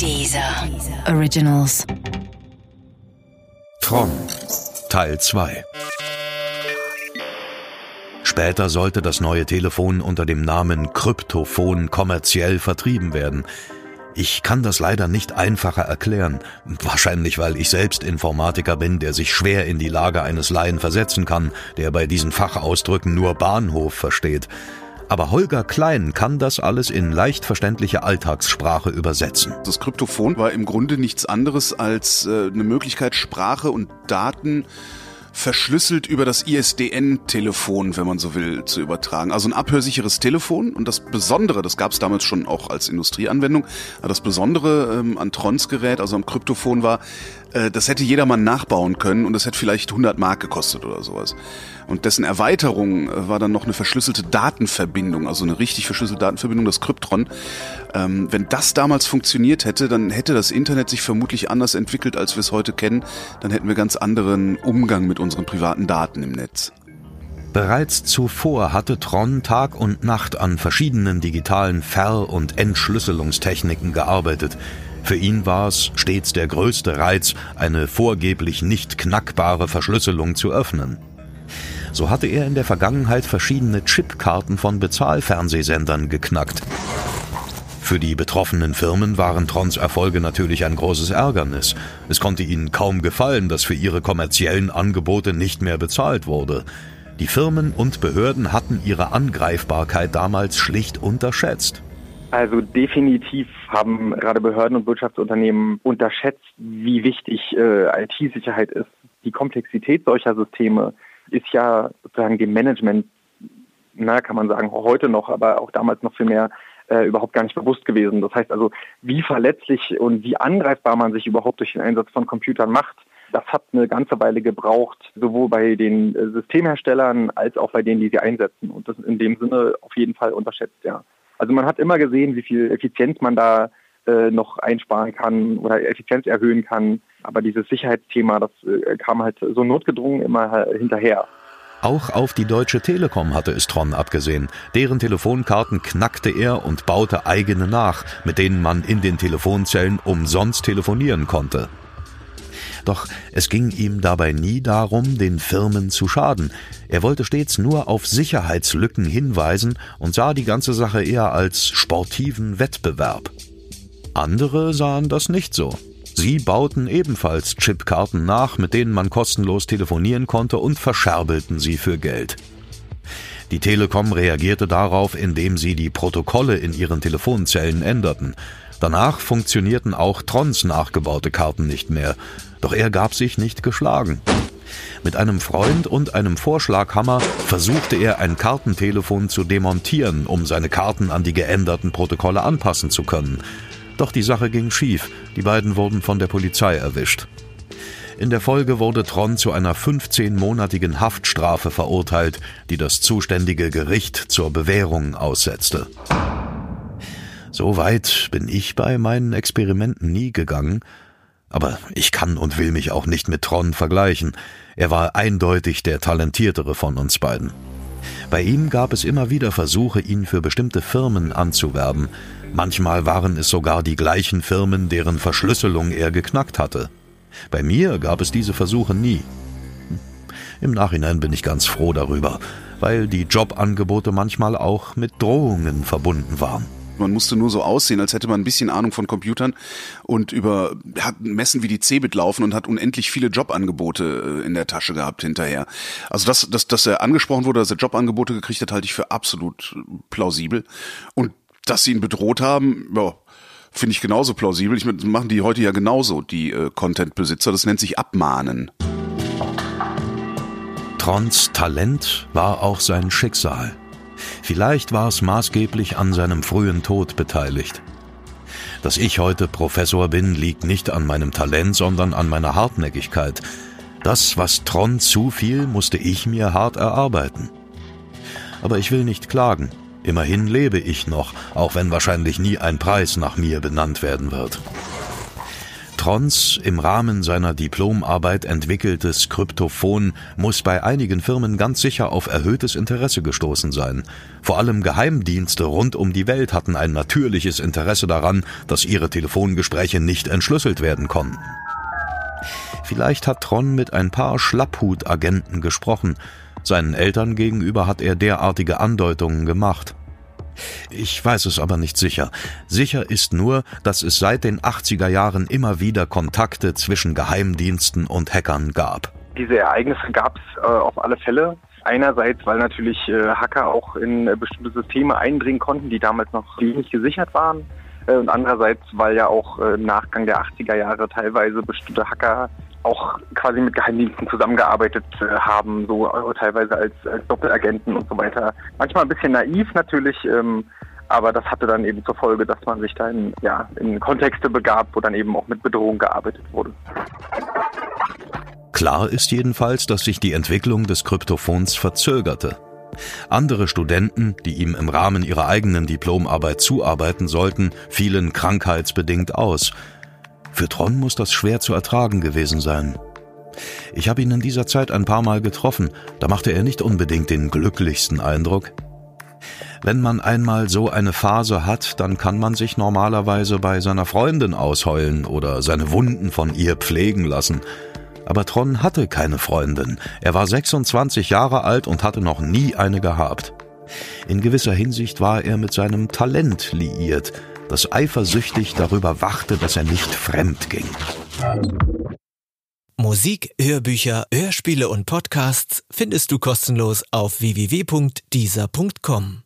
Dieser Originals. Tron Teil 2 Später sollte das neue Telefon unter dem Namen Kryptophon kommerziell vertrieben werden. Ich kann das leider nicht einfacher erklären, wahrscheinlich weil ich selbst Informatiker bin, der sich schwer in die Lage eines Laien versetzen kann, der bei diesen Fachausdrücken nur Bahnhof versteht. Aber Holger Klein kann das alles in leicht verständliche Alltagssprache übersetzen. Das Kryptophon war im Grunde nichts anderes als äh, eine Möglichkeit, Sprache und Daten verschlüsselt über das ISDN-Telefon, wenn man so will, zu übertragen. Also ein abhörsicheres Telefon und das Besondere, das gab es damals schon auch als Industrieanwendung, das Besondere ähm, an Trons Gerät, also am Kryptophon war, äh, das hätte jedermann nachbauen können und das hätte vielleicht 100 Mark gekostet oder sowas. Und dessen Erweiterung äh, war dann noch eine verschlüsselte Datenverbindung, also eine richtig verschlüsselte Datenverbindung, das Kryptron. Ähm, wenn das damals funktioniert hätte, dann hätte das Internet sich vermutlich anders entwickelt, als wir es heute kennen. Dann hätten wir ganz anderen Umgang mit unseren privaten Daten im Netz. Bereits zuvor hatte Tron Tag und Nacht an verschiedenen digitalen Ver- und Entschlüsselungstechniken gearbeitet. Für ihn war es stets der größte Reiz, eine vorgeblich nicht knackbare Verschlüsselung zu öffnen. So hatte er in der Vergangenheit verschiedene Chipkarten von Bezahlfernsehsendern geknackt. Für die betroffenen Firmen waren Trons Erfolge natürlich ein großes Ärgernis. Es konnte ihnen kaum gefallen, dass für ihre kommerziellen Angebote nicht mehr bezahlt wurde. Die Firmen und Behörden hatten ihre Angreifbarkeit damals schlicht unterschätzt. Also definitiv haben gerade Behörden und Wirtschaftsunternehmen unterschätzt, wie wichtig äh, IT-Sicherheit ist. Die Komplexität solcher Systeme ist ja sozusagen dem Management, na, kann man sagen, heute noch, aber auch damals noch viel mehr äh, überhaupt gar nicht bewusst gewesen. Das heißt also, wie verletzlich und wie angreifbar man sich überhaupt durch den Einsatz von Computern macht, das hat eine ganze Weile gebraucht, sowohl bei den äh, Systemherstellern als auch bei denen, die sie einsetzen. Und das in dem Sinne auf jeden Fall unterschätzt, ja. Also man hat immer gesehen, wie viel Effizienz man da äh, noch einsparen kann oder Effizienz erhöhen kann. Aber dieses Sicherheitsthema, das äh, kam halt so notgedrungen immer hinterher. Auch auf die Deutsche Telekom hatte es Tron abgesehen. Deren Telefonkarten knackte er und baute eigene nach, mit denen man in den Telefonzellen umsonst telefonieren konnte. Doch es ging ihm dabei nie darum, den Firmen zu schaden. Er wollte stets nur auf Sicherheitslücken hinweisen und sah die ganze Sache eher als sportiven Wettbewerb. Andere sahen das nicht so. Sie bauten ebenfalls Chipkarten nach, mit denen man kostenlos telefonieren konnte und verscherbelten sie für Geld. Die Telekom reagierte darauf, indem sie die Protokolle in ihren Telefonzellen änderten. Danach funktionierten auch Trons nachgebaute Karten nicht mehr, doch er gab sich nicht geschlagen. Mit einem Freund und einem Vorschlaghammer versuchte er ein Kartentelefon zu demontieren, um seine Karten an die geänderten Protokolle anpassen zu können. Doch die Sache ging schief, die beiden wurden von der Polizei erwischt. In der Folge wurde Tron zu einer 15-monatigen Haftstrafe verurteilt, die das zuständige Gericht zur Bewährung aussetzte. So weit bin ich bei meinen Experimenten nie gegangen, aber ich kann und will mich auch nicht mit Tron vergleichen. Er war eindeutig der talentiertere von uns beiden. Bei ihm gab es immer wieder Versuche, ihn für bestimmte Firmen anzuwerben. Manchmal waren es sogar die gleichen Firmen, deren Verschlüsselung er geknackt hatte. Bei mir gab es diese Versuche nie. Im Nachhinein bin ich ganz froh darüber, weil die Jobangebote manchmal auch mit Drohungen verbunden waren. Man musste nur so aussehen, als hätte man ein bisschen Ahnung von Computern und über hat Messen wie die Cebit laufen und hat unendlich viele Jobangebote äh, in der Tasche gehabt hinterher. Also dass, dass, dass er angesprochen wurde, dass er Jobangebote gekriegt hat, halte ich für absolut plausibel. Und dass sie ihn bedroht haben, ja, finde ich genauso plausibel. Ich meine, machen die heute ja genauso, die äh, Content-Besitzer. Das nennt sich Abmahnen. Trons Talent war auch sein Schicksal. Vielleicht war es maßgeblich an seinem frühen Tod beteiligt. Dass ich heute Professor bin, liegt nicht an meinem Talent, sondern an meiner Hartnäckigkeit. Das, was Tron zufiel, musste ich mir hart erarbeiten. Aber ich will nicht klagen. Immerhin lebe ich noch, auch wenn wahrscheinlich nie ein Preis nach mir benannt werden wird. Trons im Rahmen seiner Diplomarbeit entwickeltes Kryptophon muss bei einigen Firmen ganz sicher auf erhöhtes Interesse gestoßen sein. Vor allem Geheimdienste rund um die Welt hatten ein natürliches Interesse daran, dass ihre Telefongespräche nicht entschlüsselt werden konnten. Vielleicht hat Tron mit ein paar Schlapphutagenten gesprochen. Seinen Eltern gegenüber hat er derartige Andeutungen gemacht. Ich weiß es aber nicht sicher. Sicher ist nur, dass es seit den 80er Jahren immer wieder Kontakte zwischen Geheimdiensten und Hackern gab. Diese Ereignisse gab es äh, auf alle Fälle. Einerseits, weil natürlich äh, Hacker auch in äh, bestimmte Systeme eindringen konnten, die damals noch wenig gesichert waren. Äh, und andererseits, weil ja auch äh, im Nachgang der 80er Jahre teilweise bestimmte Hacker auch quasi mit Geheimdiensten zusammengearbeitet äh, haben, so äh, teilweise als, als, Doppelagenten und so weiter. Manchmal ein bisschen naiv natürlich, ähm, aber das hatte dann eben zur Folge, dass man sich dann ja, in Kontexte begab, wo dann eben auch mit Bedrohung gearbeitet wurde. Klar ist jedenfalls, dass sich die Entwicklung des Kryptophons verzögerte. Andere Studenten, die ihm im Rahmen ihrer eigenen Diplomarbeit zuarbeiten sollten, fielen krankheitsbedingt aus. Für Tron muss das schwer zu ertragen gewesen sein. Ich habe ihn in dieser Zeit ein paar Mal getroffen, da machte er nicht unbedingt den glücklichsten Eindruck. Wenn man einmal so eine Phase hat, dann kann man sich normalerweise bei seiner Freundin ausheulen oder seine Wunden von ihr pflegen lassen. Aber Tron hatte keine Freundin. Er war 26 Jahre alt und hatte noch nie eine gehabt. In gewisser Hinsicht war er mit seinem Talent liiert, das eifersüchtig darüber wachte, dass er nicht fremd ging. Musik, Hörbücher, Hörspiele und Podcasts findest du kostenlos auf www.dieser.com.